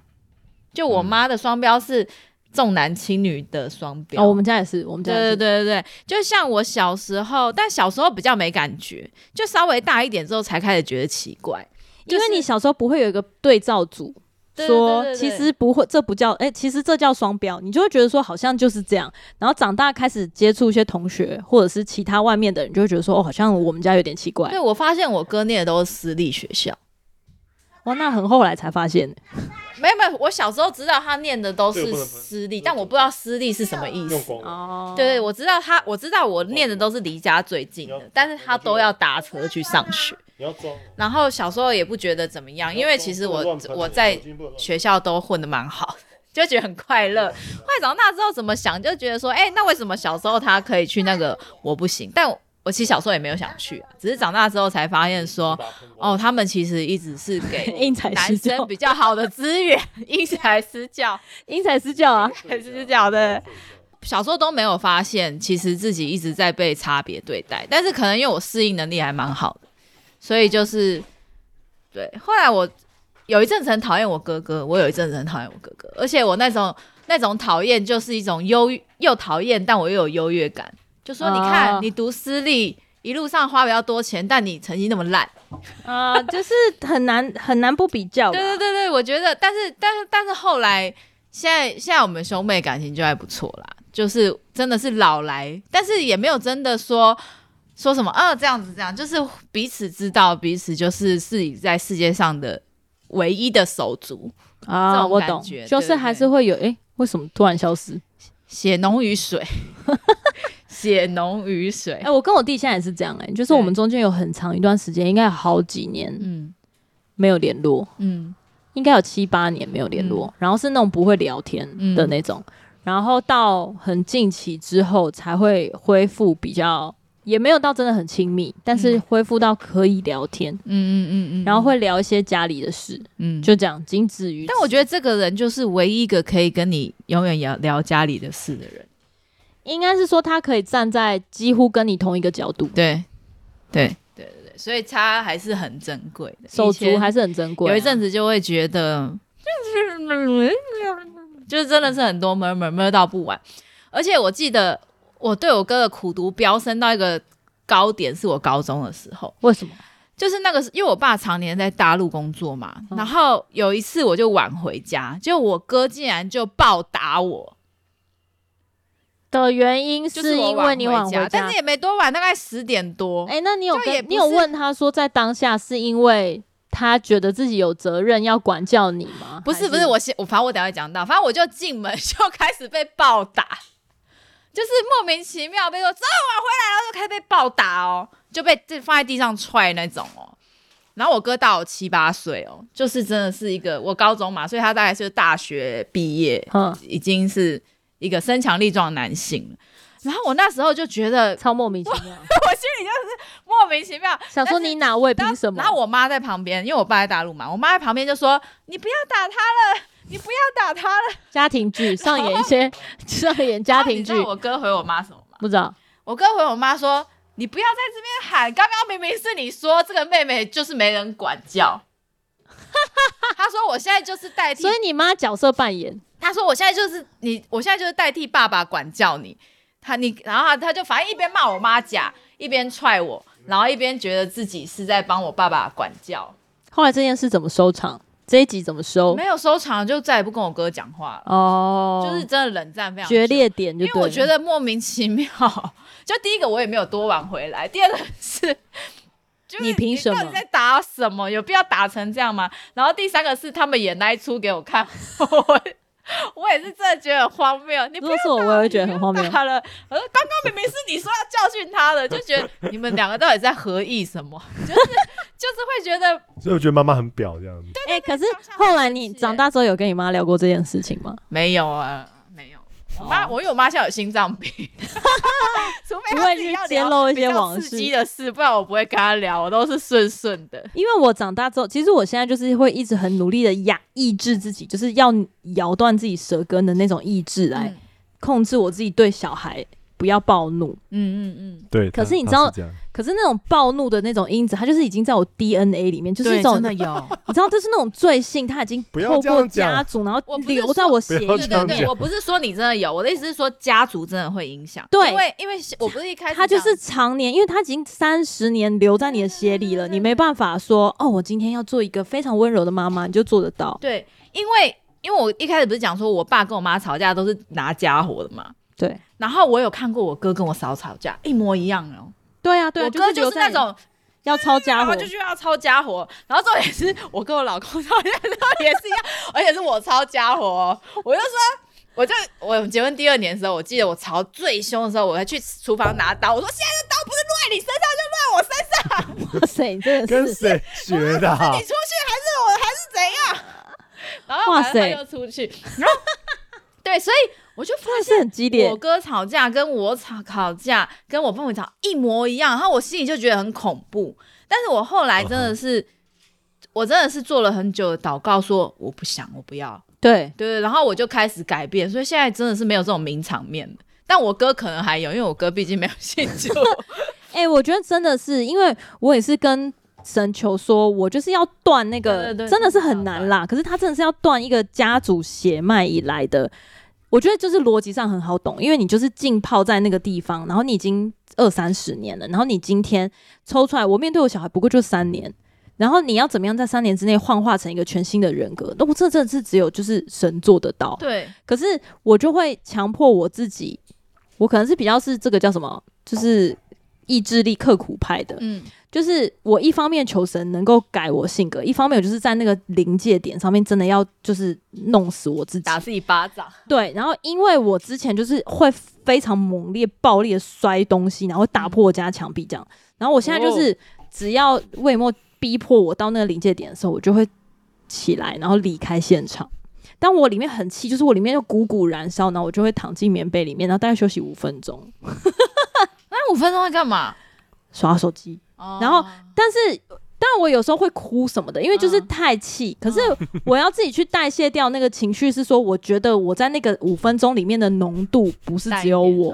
就我妈的双标是重男轻女的双标。哦，我们家也是，我们家也是。对对对对，就像我小时候，但小时候比较没感觉，就稍微大一点之后才开始觉得奇怪，因为你小时候不会有一个对照组。说其实不会，这不叫哎、欸，其实这叫双标，你就会觉得说好像就是这样。然后长大开始接触一些同学或者是其他外面的人，就会觉得说哦，好像我们家有点奇怪。对，我发现我哥念的都是私立学校，哇，那很后来才发现。没有没有，我小时候知道他念的都是私立，但我不知道私立是什么意思。哦，对对，我知道他，我知道我念的都是离家最近的，但是他都要搭车去上学。然后小时候也不觉得怎么样，因为其实我我在学校都混得蛮好，就觉得很快乐。后来长大之后怎么想，就觉得说，哎，那为什么小时候他可以去那个，我不行？但我，其实小时候也没有想去啊，只是长大之后才发现说，哦，他们其实一直是给 男生比较好的资源，因材施教，因材施教啊，因材施教的。小时候都没有发现，其实自己一直在被差别对待，但是可能因为我适应能力还蛮好的。所以就是，对。后来我有一阵子很讨厌我哥哥，我有一阵子很讨厌我哥哥，而且我那种那种讨厌就是一种优又讨厌，但我又有优越感。就说你看，你读私立，一路上花比较多钱，但你成绩那么烂，啊、呃，就是很难很难不比较。对对对对，我觉得，但是但是但是后来，现在现在我们兄妹感情就还不错啦，就是真的是老来，但是也没有真的说。说什么？啊，这样子，这样就是彼此知道彼此就是自己在世界上的唯一的手足啊。我懂，就是还是会有。哎、欸，为什么突然消失？血浓于水，血浓于水。哎、欸，我跟我弟现在也是这样、欸。哎，就是我们中间有很长一段时间，应该有好几年，嗯，没有联络，嗯，应该有七八年没有联络、嗯。然后是那种不会聊天的那种，嗯、然后到很近期之后才会恢复比较。也没有到真的很亲密，但是恢复到可以聊天，嗯嗯嗯嗯，然后会聊一些家里的事，嗯，就这样，仅止于。但我觉得这个人就是唯一一个可以跟你永远聊聊家里的事的人，应该是说他可以站在几乎跟你同一个角度，对，对，对对对，所以他还是很珍贵的，手足还是很珍贵啊。有一阵子就会觉得，就是真的是很多 murmur murmur 到不完，而且我记得。我对我哥的苦读飙升到一个高点，是我高中的时候。为什么？就是那个，因为我爸常年在大陆工作嘛、嗯。然后有一次我就晚回家，就我哥竟然就暴打我。的原因是因为你晚回家，但是也没多晚，大概十点多。哎、欸，那你有跟你有问他说，在当下是因为他觉得自己有责任要管教你吗？不是，不是，我先我反正我等下会讲到，反正我就进门 就开始被暴打。就是莫名其妙被说走，我回来了，就开始被暴打哦，就被就放在地上踹那种哦。然后我哥大我七八岁哦，就是真的是一个我高中嘛，所以他大概是大学毕业，嗯，已经是一个身强力壮的男性了。然后我那时候就觉得超莫名其妙，我，我心里就是莫名其妙，想说你哪位凭什么？然后我妈在旁边，因为我爸在大陆嘛，我妈在旁边就说：“你不要打他了。”你不要打他了。家庭剧上演一些，上演家庭剧。我哥回我妈什么吗？不知道。我哥回我妈说：“你不要在这边喊，刚刚明明是你说这个妹妹就是没人管教。” 他说：“我现在就是代替。”所以你妈角色扮演。他说：“我现在就是你，我现在就是代替爸爸管教你。”他你，然后他他就反正一边骂我妈假，一边踹我，然后一边觉得自己是在帮我爸爸管教。后来这件事怎么收场？这一集怎么收？没有收场，就再也不跟我哥讲话了。哦，就是真的冷战非常决裂点就，因为我觉得莫名其妙。就第一个，我也没有多晚回来；第二个是，就是、你凭什么？你在打什么？有必要打成这样吗？然后第三个是，他们演那一出给我看。我 也是真的觉得很荒谬，你不要说，我也会觉得很荒谬。他了，我说刚刚明明是你说要教训他的，就觉得你们两个到底在合意什么？就是就是会觉得，所以我觉得妈妈很婊这样子。哎、欸，可是后来你长大之后有跟你妈聊过这件事情吗？没有啊。我妈，我因为我妈现在有心脏病，除非她自己要揭露一些往事的事，不然我不会跟他聊，我都是顺顺的。因为我长大之后，其实我现在就是会一直很努力的压抑制自己，就是要咬断自己舌根的那种意志来控制我自己对小孩不不要暴怒。嗯嗯嗯，对。可是你知道，可是那种暴怒的那种因子，它就是已经在我 DNA 里面，就是一种真的有。你知道，就是那种罪性，它已经透过家族，然后留在我血液里。对对对，我不是说你真的有，我的意思是说家族真的会影响。对，因为因为我不是一开始，他就是常年，因为他已经三十年留在你的血里了，你没办法说哦，我今天要做一个非常温柔的妈妈，你就做得到。对，因为。因为我一开始不是讲说，我爸跟我妈吵架都是拿家伙的嘛。对。然后我有看过我哥跟我嫂吵架，一模一样哦。对啊，对啊。我哥就是那种要抄家伙，就是要抄家伙。然后重点是我跟我老公吵架的时候也是一样，而且是我抄家伙哦。我就说，我就我结婚第二年的时候，我记得我吵最凶的时候，我还去厨房拿刀，我说现在的刀不是落在你身上，就落在我身上。哇塞，你真的是跟谁学的？是你出去还是我还是怎样？然后他又出去，然后对，所以我就发现很激烈。我哥吵架跟我吵吵架，跟我父母吵一模一样，然后我心里就觉得很恐怖。但是我后来真的是，哦、我真的是做了很久的祷告，说我不想，我不要。对对对，然后我就开始改变，所以现在真的是没有这种名场面的。但我哥可能还有，因为我哥毕竟没有信主。哎、欸，我觉得真的是，因为我也是跟。神求说，我就是要断那个，真的是很难啦。可是他真的是要断一个家族血脉以来的，我觉得就是逻辑上很好懂，因为你就是浸泡在那个地方，然后你已经二三十年了，然后你今天抽出来，我面对我小孩不过就三年，然后你要怎么样在三年之内幻化成一个全新的人格？那我这真的是只有就是神做得到。对，可是我就会强迫我自己，我可能是比较是这个叫什么，就是意志力刻苦派的，嗯。就是我一方面求神能够改我性格，一方面我就是在那个临界点上面真的要就是弄死我自己，打自己巴掌。对，然后因为我之前就是会非常猛烈、暴力的摔东西，然后打破我家墙壁这样。然后我现在就是只要魏末逼迫我到那个临界点的时候，我就会起来，然后离开现场。但我里面很气，就是我里面就鼓鼓燃烧，然后我就会躺进棉被里面，然后大概休息五分钟。那五分钟会干嘛？耍手机。然后，但是，但我有时候会哭什么的，因为就是太气。可是我要自己去代谢掉那个情绪，是说，我觉得我在那个五分钟里面的浓度不是只有我，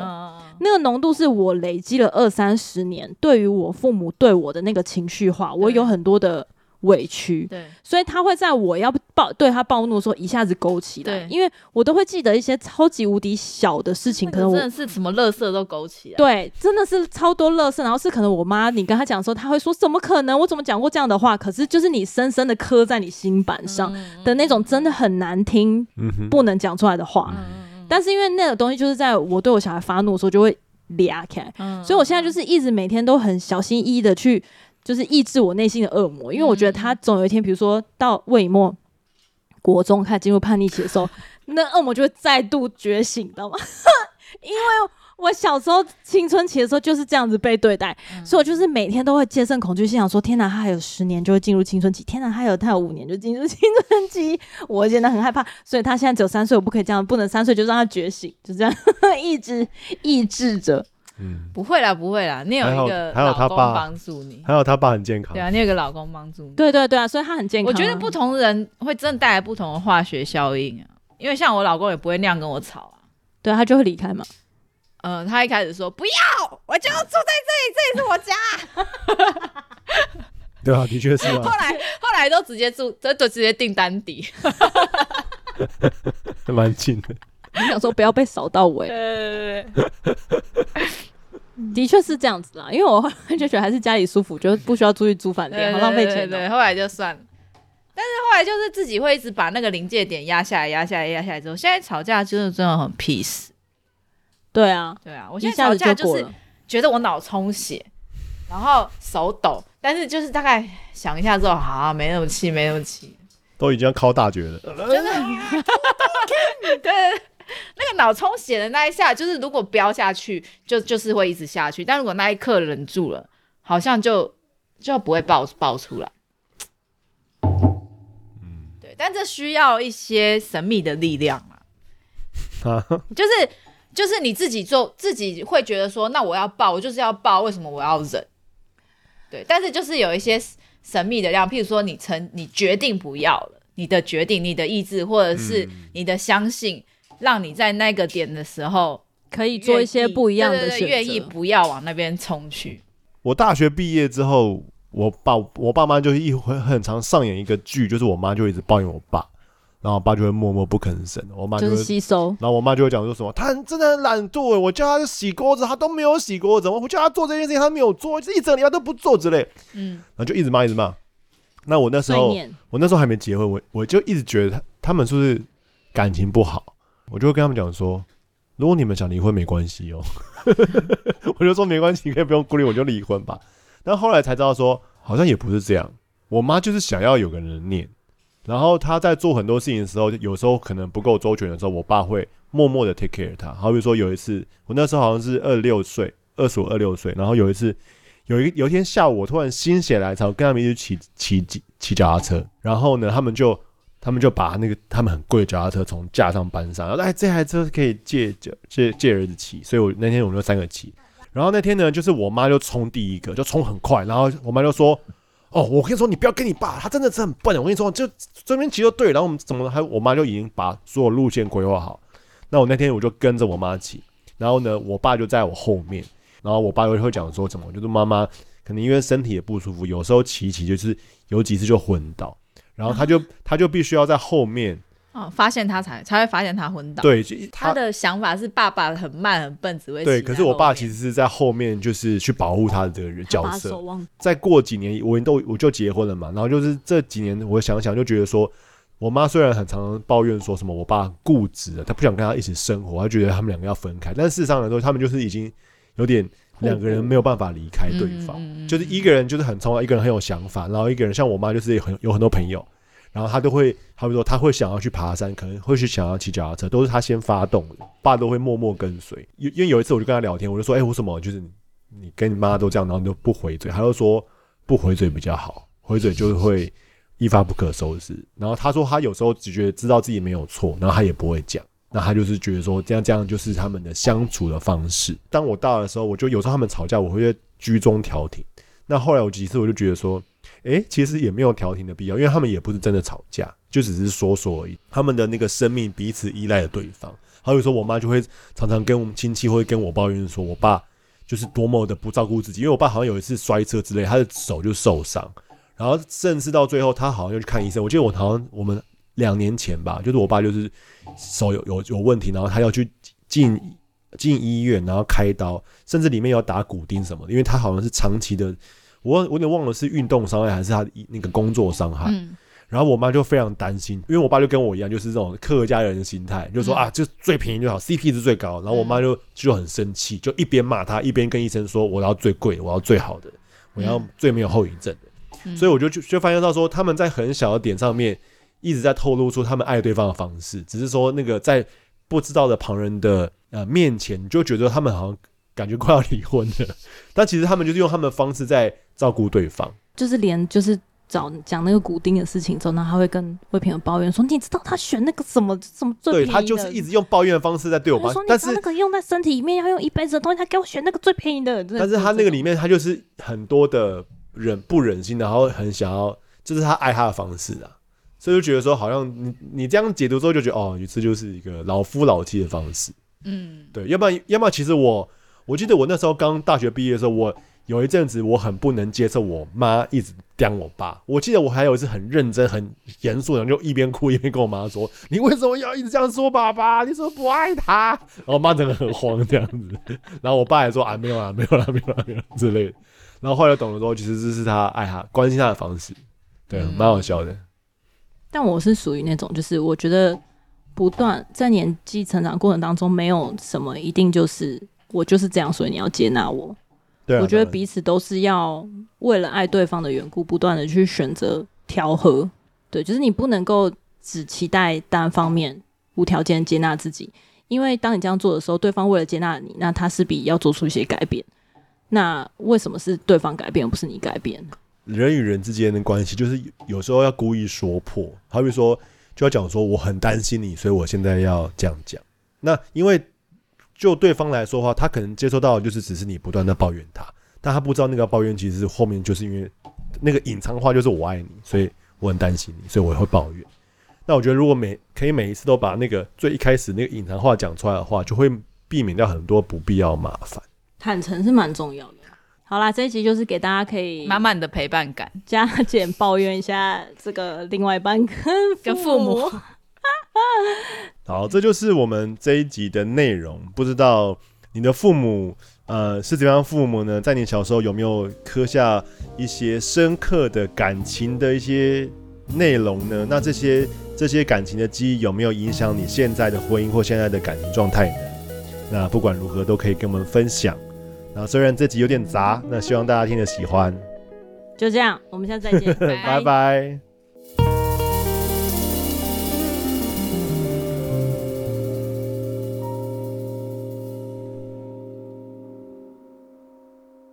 那个浓度是我累积了二三十年对于我父母对我的那个情绪化，我有很多的。委屈，对，所以他会在我要暴对他暴怒的时候一下子勾起来，对，因为我都会记得一些超级无敌小的事情，可能我真的是什么乐色都勾起来，对，真的是超多乐色，然后是可能我妈你跟他讲说，他会说怎么可能，我怎么讲过这样的话？可是就是你深深的刻在你心板上的那种，真的很难听，不能讲出来的话。但是因为那个东西就是在我对我小孩发怒的时候就会裂开，所以我现在就是一直每天都很小心翼翼的去。就是抑制我内心的恶魔，因为我觉得他总有一天，比如说到魏末国中开始进入叛逆期的时候，那恶魔就会再度觉醒，知道吗？因为我小时候青春期的时候就是这样子被对待，嗯、所以我就是每天都会接受恐惧，心想说：天哪，他还有十年就会进入青春期，天哪，他还有他有五年就进入青春期，我现在很害怕，所以他现在只有三岁，我不可以这样，不能三岁就让他觉醒，就这样 一直抑制着。嗯，不会啦，不会啦，你有一个还有他爸帮助你，还有他爸很健康，对啊，你有个老公帮助你，对对对啊，所以他很健康。我觉得不同人会真的带来不同的化学效应啊，因为像我老公也不会那样跟我吵啊，对，他就会离开嘛。嗯，他一开始说不要，我就要住在这里，这里是我家。对啊，的确是啊。后来后来都直接住，都都直接订单底，蛮近的。你想说不要被扫到尾。对对对对。的确是这样子啦，因为我后来就觉得还是家里舒服，就不需要出去租饭店，好浪费钱喔。对，后来就算了。但是后来就是自己会一直把那个临界点压下来，压下来，压下来之后，现在吵架就是真的很 peace。对啊，对啊，我现在吵架就是觉得我脑充血，然后手抖，但是就是大概想一下之后，好啊，没那么气，没那么气，都已经要靠大绝了。真的，对。那个脑充血的那一下，就是如果飙下去，就就是会一直下去。但如果那一刻忍住了，好像就就不会爆爆出来。嗯，对。但这需要一些神秘的力量嘛。啊，就是就是你自己做，自己会觉得说，那我要爆，我就是要爆，为什么我要忍？对。但是就是有一些神秘的力量，譬如说你成你决定不要了，你的决定、你的意志，或者是你的相信。嗯让你在那个点的时候可以做一些不一样的选择，愿意不要往那边冲去。我大学毕业之后，我爸我爸妈就一会很常上演一个剧，就是我妈就一直抱怨我爸。然后我爸就会默默不吭声，我妈就就是吸收。然后我妈就会讲说什么，他很真的很懒惰，我叫他洗锅子，他都没有洗锅子，我叫他做这件事情，他没有做，一整礼拜都不做之类。嗯，然后就一直骂，一直骂。那我那时候，我那时候还没结婚，我我就一直觉得他他们是不是感情不好？我就会跟他们讲说，如果你们想离婚没关系哦，我就说没关系，你可以不用顾虑，我就离婚吧。但后来才知道说，好像也不是这样。我妈就是想要有个人念。然后他在做很多事情的时候，有时候可能不够周全的时候，我爸会默默的 take care 他。好比说有一次，我那时候好像是二六岁，二十五、二六岁。然后有一次，有一有一天下午，我突然心血来潮，跟他们一起骑骑骑脚踏车。然后呢，他们就他们就把那个他们很贵的脚踏车从架上搬上，然后哎，这台车可以借借借借儿子骑。所以我那天我们就三个骑。然后那天呢，就是我妈就冲第一个，就冲很快。然后我妈就说。哦，我跟你说，你不要跟你爸，他真的是很笨。我跟你说，就这边骑就对，然后我们怎么还我妈就已经把所有路线规划好。那我那天我就跟着我妈骑，然后呢，我爸就在我后面，然后我爸又会讲说怎么，就是妈妈可能因为身体也不舒服，有时候骑骑就是有几次就昏倒，然后他就 他就必须要在后面。哦，发现他才才会发现他昏倒。对，他，他的想法是爸爸很慢很笨，只会对。可是我爸其实是在后面，就是去保护他的这个角色。再过几年，我都我就结婚了嘛。然后就是这几年，我想想就觉得说，我妈虽然很常常抱怨说什么我爸固执了，他不想跟他一起生活，他觉得他们两个要分开。但事实上来说，他们就是已经有点两个人没有办法离开对方，就是一个人就是很冲，一个人很有想法，然后一个人像我妈就是很有很多朋友。然后他都会，好比说他会想要去爬山，可能会去想要骑脚踏车，都是他先发动的，爸都会默默跟随。因因为有一次我就跟他聊天，我就说，哎，为什么就是你跟你妈都这样，然后你都不回嘴？他就说不回嘴比较好，回嘴就是会一发不可收拾。然后他说他有时候只觉得知道自己没有错，然后他也不会讲。那他就是觉得说这样这样就是他们的相处的方式。当我大的时候，我就有时候他们吵架，我会居中调停。那后来我几次我就觉得说。哎、其实也没有调停的必要，因为他们也不是真的吵架，就只是说说而已。他们的那个生命彼此依赖着对方。还有说，我妈就会常常跟我们亲戚会跟我抱怨说，我爸就是多么的不照顾自己。因为我爸好像有一次摔车之类，他的手就受伤，然后甚至到最后他好像又去看医生。我记得我好像我们两年前吧，就是我爸就是手有有有问题，然后他要去进进医院，然后开刀，甚至里面要打骨钉什么的，因为他好像是长期的。我我有点忘了是运动伤害还是他那个工作伤害，嗯、然后我妈就非常担心，因为我爸就跟我一样，就是这种客家人的心态，就说、嗯、啊，就最便宜就好，CP 值最高。然后我妈就就很生气，就一边骂他，一边跟医生说，我要最贵，我要最好的，我要最没有后遗症的。嗯、所以我就就就发现到说，他们在很小的点上面一直在透露出他们爱对方的方式，只是说那个在不知道的旁人的呃面前，就觉得他们好像。感觉快要离婚了，但其实他们就是用他们的方式在照顾对方，就是连就是找讲那个骨钉的事情之后，那他会跟魏平抱怨说：“你知道他选那个什么什么最便宜的？”对，他就是一直用抱怨的方式在对我爸。但是那个用在身体里面要用一辈子的东西，他给我选那个最便宜的。但是他那个里面，他就是很多的忍不忍心，然后很想要，就是他爱他的方式啊，所以就觉得说，好像你你这样解读之后，就觉得哦，这就是一个老夫老妻的方式。嗯，对，要不然要不然，其实我。我记得我那时候刚大学毕业的时候，我有一阵子我很不能接受我妈一直刁我爸。我记得我还有一次很认真、很严肃的，就一边哭一边跟我妈说：“你为什么要一直这样说爸爸？你说不爱他？”然后我妈真的很慌这样子。然后我爸也说：“啊，没有啦，没有啦，没有啦，没有啦之类的。”然后后来懂了之后，其实这是他爱他、关心他的方式，对，蛮好笑的。但我是属于那种，就是我觉得不断在年纪成长过程当中，没有什么一定就是。我就是这样，所以你要接纳我。对啊，我觉得彼此都是要为了爱对方的缘故，不断的去选择调和。对，就是你不能够只期待单方面无条件接纳自己，因为当你这样做的时候，对方为了接纳你，那他势必要做出一些改变。那为什么是对方改变，而不是你改变？人与人之间的关系，就是有时候要故意说破，好比说就要讲说我很担心你，所以我现在要这样讲。那因为。就对方来说的话，他可能接收到的就是只是你不断的抱怨他，但他不知道那个抱怨其实后面就是因为那个隐藏话就是我爱你，所以我很担心你，所以我会抱怨。那我觉得如果每可以每一次都把那个最一开始那个隐藏话讲出来的话，就会避免掉很多不必要麻烦。坦诚是蛮重要的。好啦，这一集就是给大家可以满满的陪伴感，加减抱怨一下这个另外一半跟跟父母。好，这就是我们这一集的内容。不知道你的父母呃是怎样父母呢？在你小时候有没有刻下一些深刻的感情的一些内容呢？那这些这些感情的记忆有没有影响你现在的婚姻或现在的感情状态呢？那不管如何都可以跟我们分享。那虽然这集有点杂，那希望大家听得喜欢。就这样，我们下次再见，拜拜。